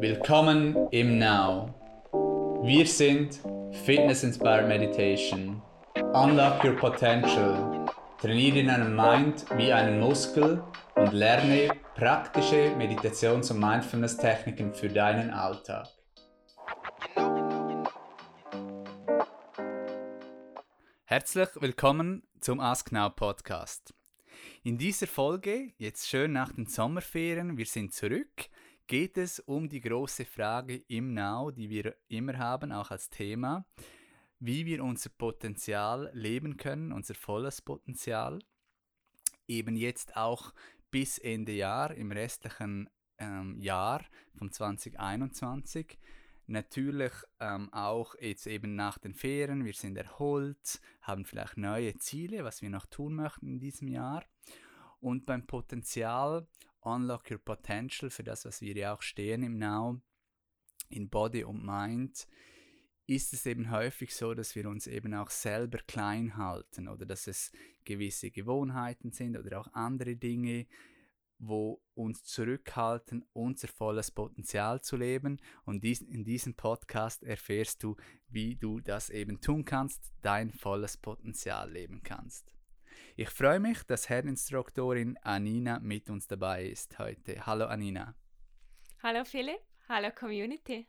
Willkommen im Now. Wir sind Fitness Inspired Meditation. Unlock your potential. Trainiere deinen Mind wie einen Muskel und lerne praktische Meditations- und Mindfulness-Techniken für deinen Alltag. Herzlich willkommen zum Ask Now Podcast. In dieser Folge, jetzt schön nach den Sommerferien, wir sind zurück, geht es um die große Frage im Now, die wir immer haben, auch als Thema, wie wir unser Potenzial leben können, unser volles Potenzial. Eben jetzt auch bis Ende Jahr, im restlichen ähm, Jahr von 2021. Natürlich ähm, auch jetzt eben nach den Ferien, wir sind erholt, haben vielleicht neue Ziele, was wir noch tun möchten in diesem Jahr. Und beim Potenzial Unlock Your Potential, für das, was wir ja auch stehen im Now, in Body und Mind, ist es eben häufig so, dass wir uns eben auch selber klein halten oder dass es gewisse Gewohnheiten sind oder auch andere Dinge, wo uns zurückhalten, unser volles Potenzial zu leben. Und dies, in diesem Podcast erfährst du, wie du das eben tun kannst, dein volles Potenzial leben kannst. Ich freue mich, dass Herrinstruktorin Anina mit uns dabei ist heute. Hallo Anina. Hallo Philipp, hallo Community.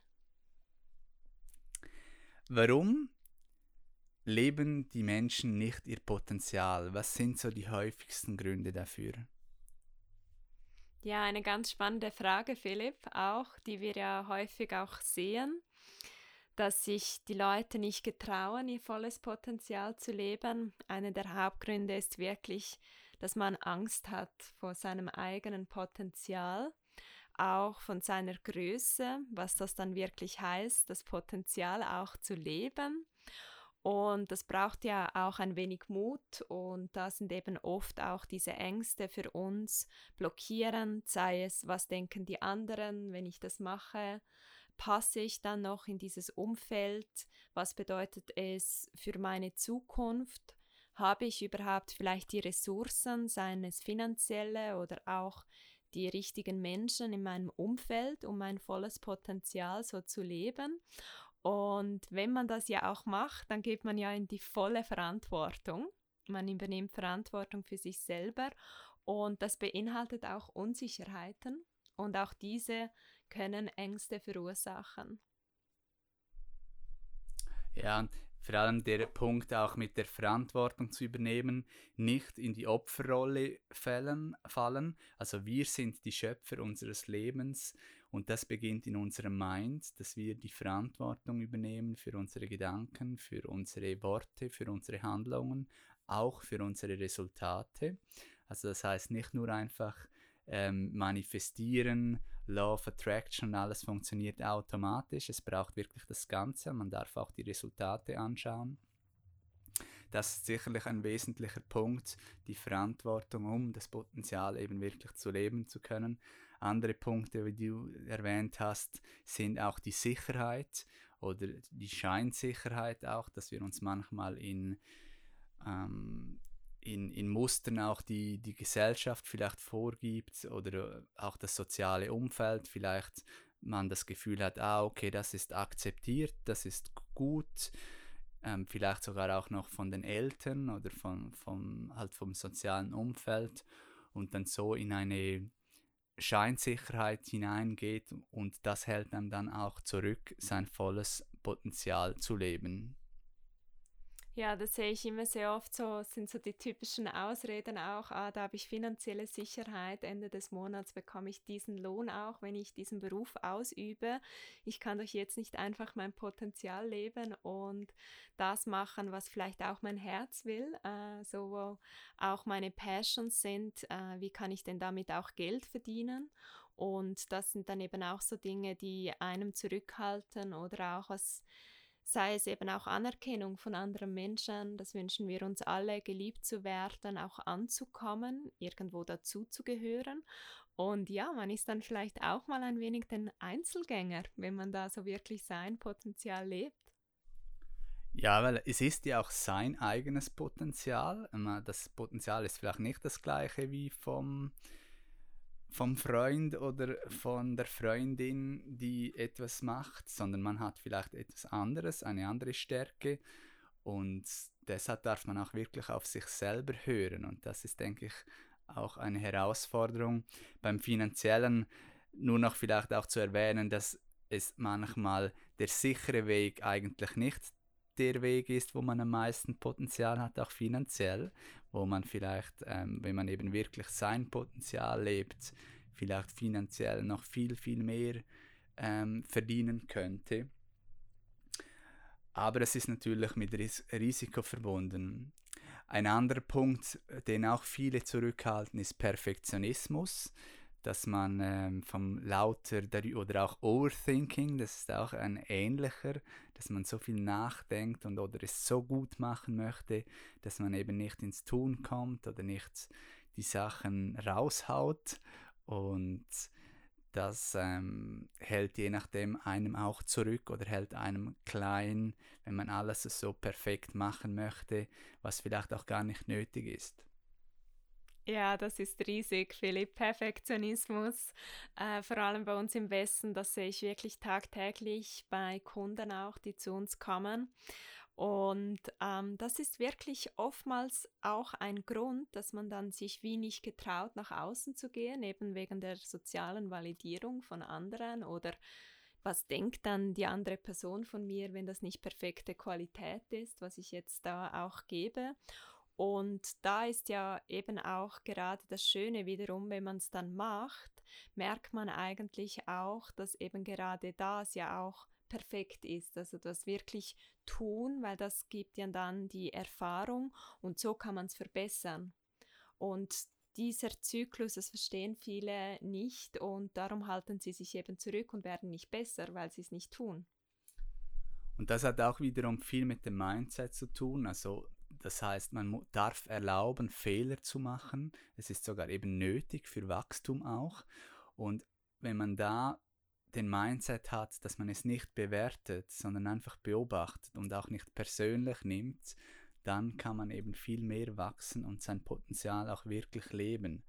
Warum leben die Menschen nicht ihr Potenzial? Was sind so die häufigsten Gründe dafür? Ja, eine ganz spannende Frage, Philipp, auch, die wir ja häufig auch sehen dass sich die Leute nicht getrauen, ihr volles Potenzial zu leben. Einer der Hauptgründe ist wirklich, dass man Angst hat vor seinem eigenen Potenzial, auch von seiner Größe, was das dann wirklich heißt, das Potenzial auch zu leben. Und das braucht ja auch ein wenig Mut und da sind eben oft auch diese Ängste für uns blockieren, sei es, was denken die anderen, wenn ich das mache, passe ich dann noch in dieses Umfeld? Was bedeutet es für meine Zukunft? Habe ich überhaupt vielleicht die Ressourcen, seien es finanzielle oder auch die richtigen Menschen in meinem Umfeld, um mein volles Potenzial so zu leben? Und wenn man das ja auch macht, dann geht man ja in die volle Verantwortung. Man übernimmt Verantwortung für sich selber und das beinhaltet auch Unsicherheiten. Und auch diese können Ängste verursachen. Ja, vor allem der Punkt auch mit der Verantwortung zu übernehmen, nicht in die Opferrolle fallen, fallen. Also wir sind die Schöpfer unseres Lebens und das beginnt in unserem Mind, dass wir die Verantwortung übernehmen für unsere Gedanken, für unsere Worte, für unsere Handlungen, auch für unsere Resultate. Also das heißt nicht nur einfach ähm, manifestieren, Law of Attraction, alles funktioniert automatisch. Es braucht wirklich das Ganze. Man darf auch die Resultate anschauen. Das ist sicherlich ein wesentlicher Punkt, die Verantwortung, um das Potenzial eben wirklich zu leben zu können. Andere Punkte, wie du erwähnt hast, sind auch die Sicherheit oder die Scheinsicherheit auch, dass wir uns manchmal in ähm, in, in Mustern auch die, die Gesellschaft vielleicht vorgibt oder auch das soziale Umfeld vielleicht man das Gefühl hat, ah, okay, das ist akzeptiert, das ist gut, ähm, vielleicht sogar auch noch von den Eltern oder von, vom, halt vom sozialen Umfeld und dann so in eine Scheinsicherheit hineingeht und das hält einem dann auch zurück, sein volles Potenzial zu leben. Ja, das sehe ich immer sehr oft so, sind so die typischen Ausreden auch, ah, da habe ich finanzielle Sicherheit, Ende des Monats bekomme ich diesen Lohn auch, wenn ich diesen Beruf ausübe. Ich kann doch jetzt nicht einfach mein Potenzial leben und das machen, was vielleicht auch mein Herz will, äh, so wo auch meine Passions sind, äh, wie kann ich denn damit auch Geld verdienen? Und das sind dann eben auch so Dinge, die einem zurückhalten oder auch was sei es eben auch Anerkennung von anderen Menschen, das wünschen wir uns alle, geliebt zu werden, auch anzukommen, irgendwo dazu zu gehören. Und ja, man ist dann vielleicht auch mal ein wenig den Einzelgänger, wenn man da so wirklich sein Potenzial lebt. Ja, weil es ist ja auch sein eigenes Potenzial. Das Potenzial ist vielleicht nicht das gleiche wie vom vom Freund oder von der Freundin, die etwas macht, sondern man hat vielleicht etwas anderes, eine andere Stärke und deshalb darf man auch wirklich auf sich selber hören und das ist, denke ich, auch eine Herausforderung. Beim finanziellen nur noch vielleicht auch zu erwähnen, dass es manchmal der sichere Weg eigentlich nicht der Weg ist, wo man am meisten Potenzial hat, auch finanziell, wo man vielleicht, ähm, wenn man eben wirklich sein Potenzial lebt, vielleicht finanziell noch viel, viel mehr ähm, verdienen könnte. Aber es ist natürlich mit Ris Risiko verbunden. Ein anderer Punkt, den auch viele zurückhalten, ist Perfektionismus dass man ähm, vom Lauter oder auch Overthinking, das ist auch ein ähnlicher, dass man so viel nachdenkt und oder es so gut machen möchte, dass man eben nicht ins Tun kommt oder nicht die Sachen raushaut und das ähm, hält je nachdem einem auch zurück oder hält einem klein, wenn man alles so perfekt machen möchte, was vielleicht auch gar nicht nötig ist. Ja, das ist riesig, Philipp. Perfektionismus, äh, vor allem bei uns im Westen, das sehe ich wirklich tagtäglich bei Kunden auch, die zu uns kommen. Und ähm, das ist wirklich oftmals auch ein Grund, dass man dann sich wie nicht getraut, nach außen zu gehen, eben wegen der sozialen Validierung von anderen oder was denkt dann die andere Person von mir, wenn das nicht perfekte Qualität ist, was ich jetzt da auch gebe. Und da ist ja eben auch gerade das Schöne wiederum, wenn man es dann macht, merkt man eigentlich auch, dass eben gerade das ja auch perfekt ist. Also das wirklich tun, weil das gibt ja dann die Erfahrung und so kann man es verbessern. Und dieser Zyklus, das verstehen viele nicht und darum halten sie sich eben zurück und werden nicht besser, weil sie es nicht tun. Und das hat auch wiederum viel mit dem Mindset zu tun. Also das heißt, man darf erlauben, Fehler zu machen. Es ist sogar eben nötig für Wachstum auch. Und wenn man da den Mindset hat, dass man es nicht bewertet, sondern einfach beobachtet und auch nicht persönlich nimmt, dann kann man eben viel mehr wachsen und sein Potenzial auch wirklich leben.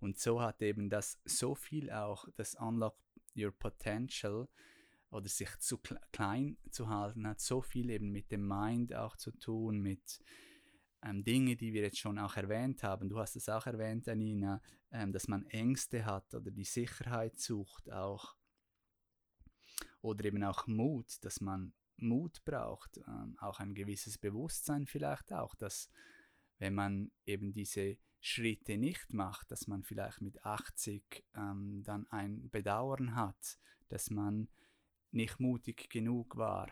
Und so hat eben das so viel auch, das Unlock Your Potential, oder sich zu klein zu halten, hat so viel eben mit dem Mind auch zu tun, mit ähm, Dinge, die wir jetzt schon auch erwähnt haben. Du hast es auch erwähnt, Anina, ähm, dass man Ängste hat oder die Sicherheit sucht auch. Oder eben auch Mut, dass man Mut braucht, ähm, auch ein gewisses Bewusstsein vielleicht auch, dass wenn man eben diese Schritte nicht macht, dass man vielleicht mit 80 ähm, dann ein Bedauern hat, dass man nicht mutig genug war.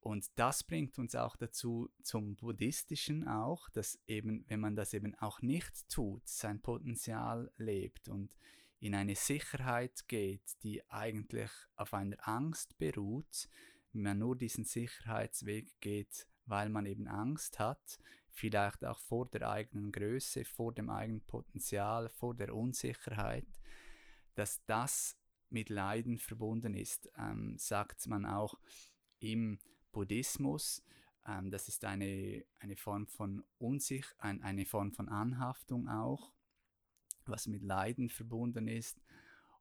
Und das bringt uns auch dazu zum Buddhistischen auch, dass eben, wenn man das eben auch nicht tut, sein Potenzial lebt und in eine Sicherheit geht, die eigentlich auf einer Angst beruht, wenn man nur diesen Sicherheitsweg geht, weil man eben Angst hat, vielleicht auch vor der eigenen Größe, vor dem eigenen Potenzial, vor der Unsicherheit, dass das mit Leiden verbunden ist, ähm, sagt man auch im Buddhismus. Ähm, das ist eine, eine Form von Unsich, ein, eine Form von Anhaftung auch, was mit Leiden verbunden ist.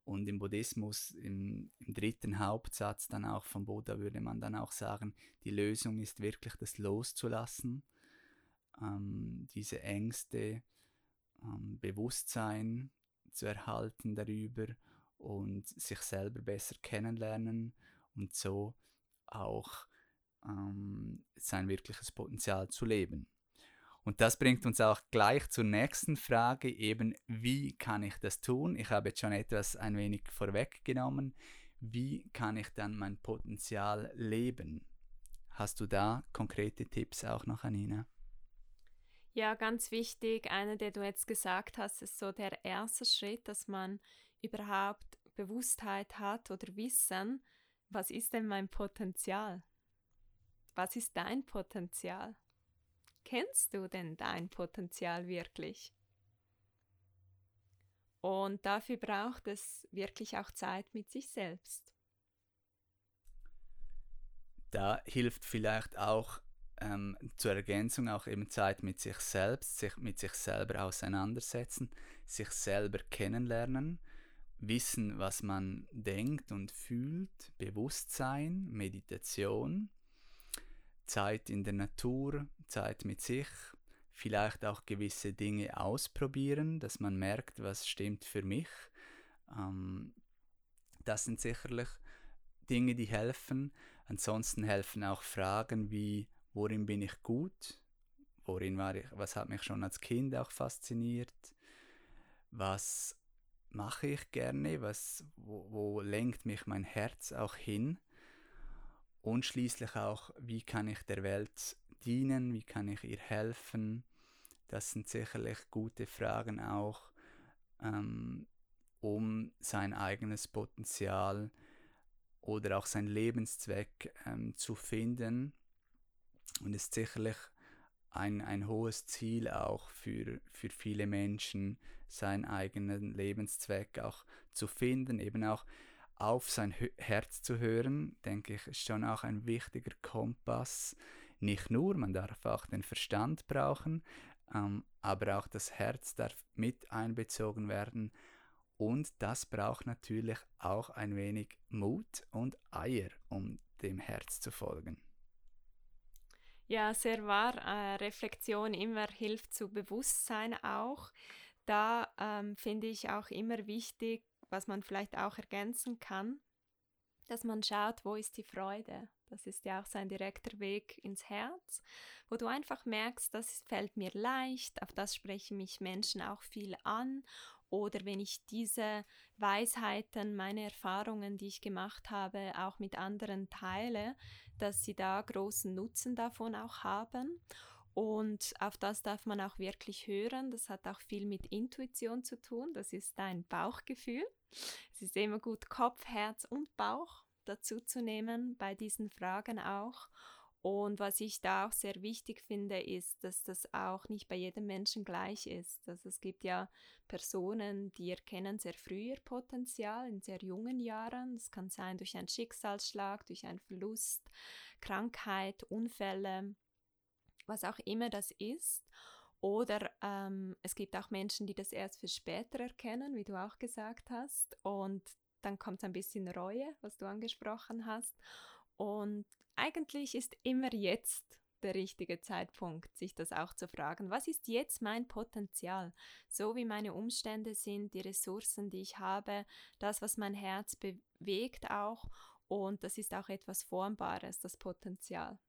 Und im Buddhismus, im, im, dritten Hauptsatz dann auch vom Buddha, würde man dann auch sagen, die Lösung ist wirklich das Loszulassen, ähm, diese Ängste, ähm, Bewusstsein zu erhalten darüber und sich selber besser kennenlernen und so auch ähm, sein wirkliches Potenzial zu leben. Und das bringt uns auch gleich zur nächsten Frage, eben wie kann ich das tun? Ich habe jetzt schon etwas ein wenig vorweggenommen. Wie kann ich dann mein Potenzial leben? Hast du da konkrete Tipps auch noch, Anina? Ja, ganz wichtig, einer, der du jetzt gesagt hast, ist so der erste Schritt, dass man überhaupt Bewusstheit hat oder Wissen, was ist denn mein Potenzial? Was ist dein Potenzial? Kennst du denn dein Potenzial wirklich? Und dafür braucht es wirklich auch Zeit mit sich selbst. Da hilft vielleicht auch ähm, zur Ergänzung auch eben Zeit mit sich selbst, sich mit sich selber auseinandersetzen. sich selber kennenlernen, wissen, was man denkt und fühlt, Bewusstsein, Meditation, Zeit in der Natur, Zeit mit sich, vielleicht auch gewisse Dinge ausprobieren, dass man merkt, was stimmt für mich. Ähm, das sind sicherlich Dinge, die helfen. Ansonsten helfen auch Fragen wie, worin bin ich gut? Worin war ich, was hat mich schon als Kind auch fasziniert? Was mache ich gerne? Was, wo, wo lenkt mich mein Herz auch hin? Und schließlich auch, wie kann ich der Welt dienen? Wie kann ich ihr helfen? Das sind sicherlich gute Fragen auch, ähm, um sein eigenes Potenzial oder auch seinen Lebenszweck ähm, zu finden. Und ist sicherlich ein, ein hohes Ziel auch für, für viele Menschen, seinen eigenen Lebenszweck auch zu finden, eben auch auf sein Herz zu hören, denke ich, ist schon auch ein wichtiger Kompass. Nicht nur, man darf auch den Verstand brauchen, ähm, aber auch das Herz darf mit einbezogen werden. Und das braucht natürlich auch ein wenig Mut und Eier, um dem Herz zu folgen. Ja, sehr wahr. Äh, Reflexion immer hilft zu Bewusstsein auch. Da ähm, finde ich auch immer wichtig, was man vielleicht auch ergänzen kann, dass man schaut, wo ist die Freude. Das ist ja auch sein direkter Weg ins Herz, wo du einfach merkst, das fällt mir leicht, auf das sprechen mich Menschen auch viel an oder wenn ich diese Weisheiten, meine Erfahrungen, die ich gemacht habe, auch mit anderen teile, dass sie da großen Nutzen davon auch haben. Und auf das darf man auch wirklich hören. Das hat auch viel mit Intuition zu tun. Das ist dein Bauchgefühl. Es ist immer gut, Kopf, Herz und Bauch dazu zu nehmen bei diesen Fragen auch. Und was ich da auch sehr wichtig finde, ist, dass das auch nicht bei jedem Menschen gleich ist. Also es gibt ja Personen, die erkennen sehr früh ihr Potenzial in sehr jungen Jahren. Es kann sein durch einen Schicksalsschlag, durch einen Verlust, Krankheit, Unfälle, was auch immer das ist. Oder ähm, es gibt auch Menschen, die das erst für später erkennen, wie du auch gesagt hast. Und dann kommt ein bisschen Reue, was du angesprochen hast. Und eigentlich ist immer jetzt der richtige Zeitpunkt, sich das auch zu fragen. Was ist jetzt mein Potenzial? So wie meine Umstände sind, die Ressourcen, die ich habe, das, was mein Herz bewegt auch. Und das ist auch etwas Formbares, das Potenzial.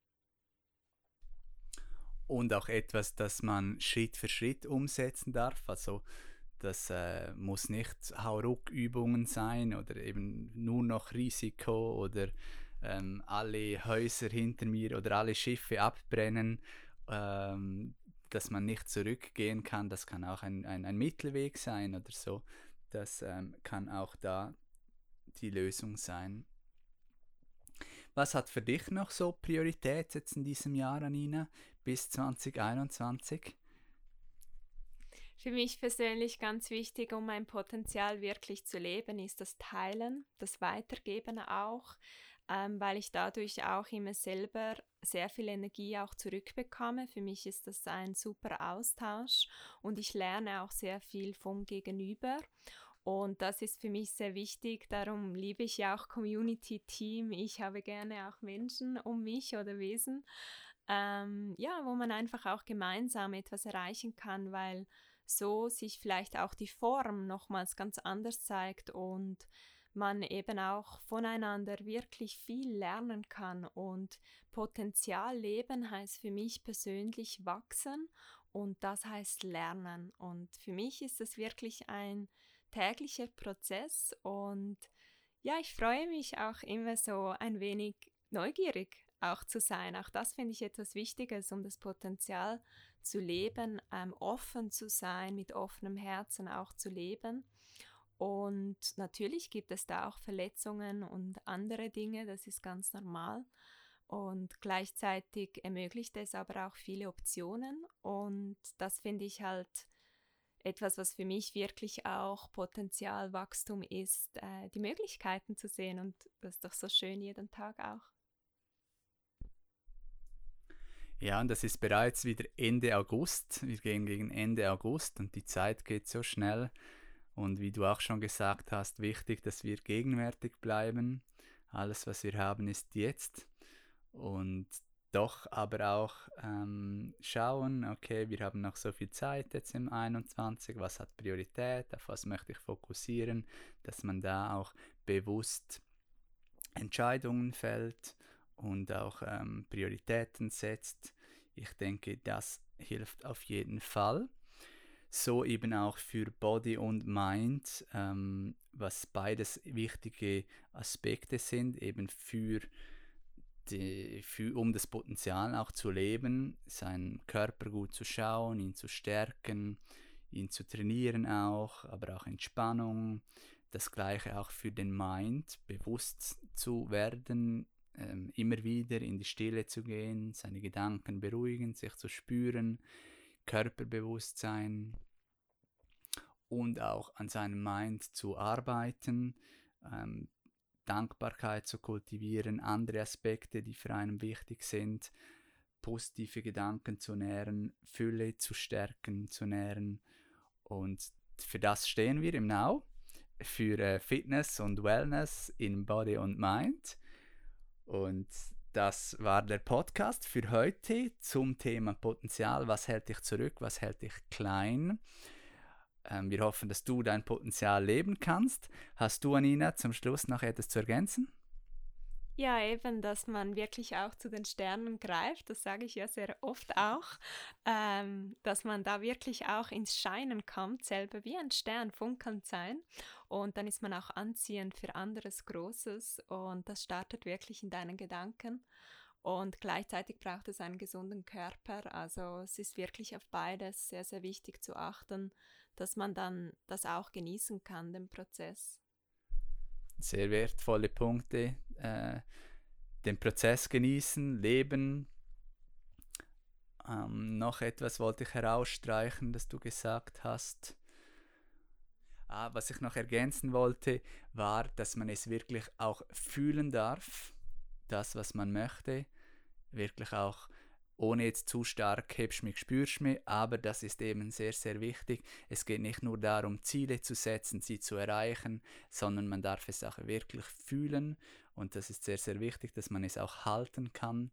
Und auch etwas, das man Schritt für Schritt umsetzen darf. Also das äh, muss nicht Hauruck-Übungen sein oder eben nur noch Risiko oder ähm, alle Häuser hinter mir oder alle Schiffe abbrennen, ähm, dass man nicht zurückgehen kann. Das kann auch ein, ein, ein Mittelweg sein oder so. Das ähm, kann auch da die Lösung sein. Was hat für dich noch so Priorität jetzt in diesem Jahr, Anina, bis 2021? Für mich persönlich ganz wichtig, um mein Potenzial wirklich zu leben, ist das Teilen, das Weitergeben auch ähm, weil ich dadurch auch immer selber sehr viel Energie auch zurückbekomme. Für mich ist das ein super Austausch und ich lerne auch sehr viel vom Gegenüber. Und das ist für mich sehr wichtig. Darum liebe ich ja auch Community Team. Ich habe gerne auch Menschen um mich oder Wesen, ähm, ja, wo man einfach auch gemeinsam etwas erreichen kann, weil so sich vielleicht auch die Form nochmals ganz anders zeigt und man eben auch voneinander wirklich viel lernen kann. Und Potenzial leben heißt für mich persönlich wachsen und das heißt lernen. Und für mich ist es wirklich ein täglicher Prozess und ja, ich freue mich auch immer so ein wenig neugierig auch zu sein. Auch das finde ich etwas Wichtiges, um das Potenzial zu leben, ähm, offen zu sein, mit offenem Herzen auch zu leben. Und natürlich gibt es da auch Verletzungen und andere Dinge, das ist ganz normal. Und gleichzeitig ermöglicht es aber auch viele Optionen. Und das finde ich halt etwas, was für mich wirklich auch Potenzialwachstum ist, äh, die Möglichkeiten zu sehen. Und das ist doch so schön jeden Tag auch. Ja, und das ist bereits wieder Ende August. Wir gehen gegen Ende August und die Zeit geht so schnell. Und wie du auch schon gesagt hast, wichtig, dass wir gegenwärtig bleiben. Alles, was wir haben, ist jetzt. Und doch aber auch ähm, schauen, okay, wir haben noch so viel Zeit jetzt im 21, was hat Priorität, auf was möchte ich fokussieren, dass man da auch bewusst Entscheidungen fällt und auch ähm, Prioritäten setzt. Ich denke, das hilft auf jeden Fall. So eben auch für Body und Mind, ähm, was beides wichtige Aspekte sind, eben für, die, für, um das Potenzial auch zu leben, seinen Körper gut zu schauen, ihn zu stärken, ihn zu trainieren auch, aber auch Entspannung. Das gleiche auch für den Mind, bewusst zu werden, ähm, immer wieder in die Stille zu gehen, seine Gedanken beruhigen, sich zu spüren, Körperbewusstsein und auch an seinem Mind zu arbeiten, ähm, Dankbarkeit zu kultivieren, andere Aspekte, die für einen wichtig sind, positive Gedanken zu nähren, Fülle zu stärken, zu nähren. Und für das stehen wir im Now, für äh, Fitness und Wellness in Body und Mind. Und das war der Podcast für heute zum Thema Potenzial. Was hält dich zurück? Was hält dich klein? Ähm, wir hoffen, dass du dein Potenzial leben kannst. Hast du, Anina, zum Schluss noch etwas zu ergänzen? Ja, eben, dass man wirklich auch zu den Sternen greift, das sage ich ja sehr oft auch, ähm, dass man da wirklich auch ins Scheinen kommt, selber wie ein Stern funkelnd sein und dann ist man auch anziehend für anderes Großes und das startet wirklich in deinen Gedanken und gleichzeitig braucht es einen gesunden Körper, also es ist wirklich auf beides sehr, sehr wichtig zu achten, dass man dann das auch genießen kann, den Prozess sehr wertvolle Punkte. Äh, den Prozess genießen, leben. Ähm, noch etwas wollte ich herausstreichen, das du gesagt hast. Ah, was ich noch ergänzen wollte, war, dass man es wirklich auch fühlen darf, das, was man möchte, wirklich auch ohne jetzt zu stark hebst mich, spürst mich, aber das ist eben sehr, sehr wichtig. Es geht nicht nur darum, Ziele zu setzen, sie zu erreichen, sondern man darf es auch wirklich fühlen und das ist sehr, sehr wichtig, dass man es auch halten kann.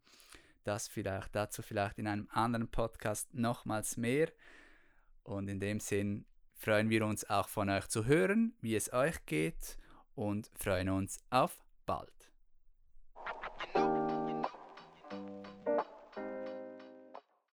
Das vielleicht dazu vielleicht in einem anderen Podcast nochmals mehr. Und in dem Sinn freuen wir uns auch von euch zu hören, wie es euch geht und freuen uns auf bald.